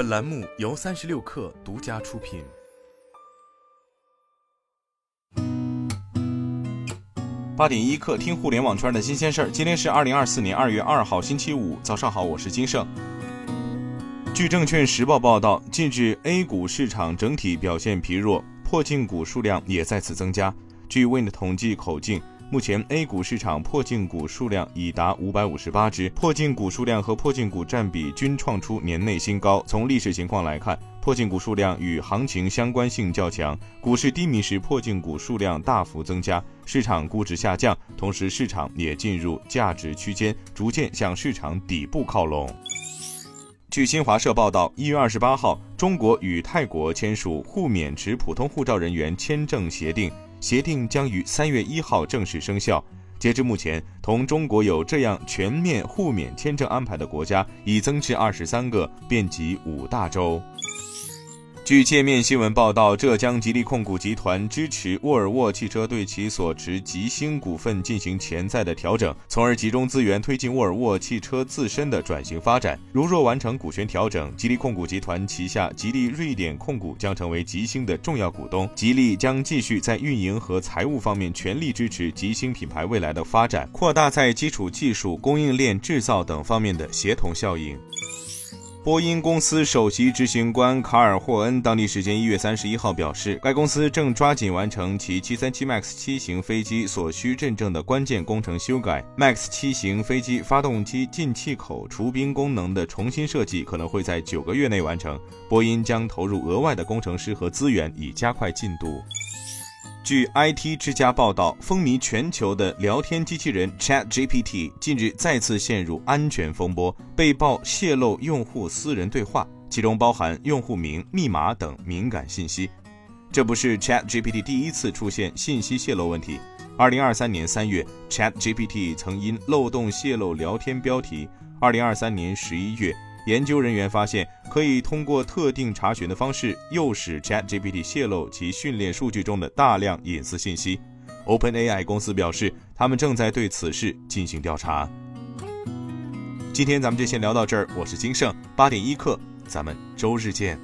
本栏目由三十六氪独家出品。八点一刻，听互联网圈的新鲜事儿。今天是二零二四年二月二号，星期五，早上好，我是金盛。据证券时报报道，近日 A 股市场整体表现疲弱，破净股数量也再次增加。据 Wind 统计口径。目前 A 股市场破净股数量已达五百五十八只，破净股数量和破净股占比均创出年内新高。从历史情况来看，破净股数量与行情相关性较强，股市低迷时破净股数量大幅增加，市场估值下降，同时市场也进入价值区间，逐渐向市场底部靠拢。据新华社报道，一月二十八号，中国与泰国签署互免持普通护照人员签证协定。协定将于三月一号正式生效。截至目前，同中国有这样全面互免签证安排的国家已增至二十三个，遍及五大洲。据界面新闻报道，浙江吉利控股集团支持沃尔沃汽车对其所持吉星股份进行潜在的调整，从而集中资源推进沃尔沃汽车自身的转型发展。如若完成股权调整，吉利控股集团旗下吉利瑞典控股将成为吉星的重要股东。吉利将继续在运营和财务方面全力支持吉星品牌未来的发展，扩大在基础技术、供应链制造等方面的协同效应。波音公司首席执行官卡尔霍恩当地时间一月三十一号表示，该公司正抓紧完成其七三七 MAX 七型飞机所需认证的关键工程修改。MAX 七型飞机发动机进气口除冰功能的重新设计可能会在九个月内完成。波音将投入额外的工程师和资源，以加快进度。据 IT 之家报道，风靡全球的聊天机器人 ChatGPT 近日再次陷入安全风波，被曝泄露用户私人对话，其中包含用户名、密码等敏感信息。这不是 ChatGPT 第一次出现信息泄露问题。二零二三年三月，ChatGPT 曾因漏洞泄露聊天标题。二零二三年十一月。研究人员发现，可以通过特定查询的方式，诱使 ChatGPT 泄露其训练数据中的大量隐私信息。OpenAI 公司表示，他们正在对此事进行调查。今天咱们就先聊到这儿，我是金盛，八点一刻，咱们周日见。